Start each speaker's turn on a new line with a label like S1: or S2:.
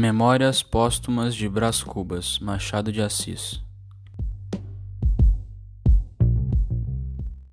S1: Memórias Póstumas de Brás Cubas Machado de Assis.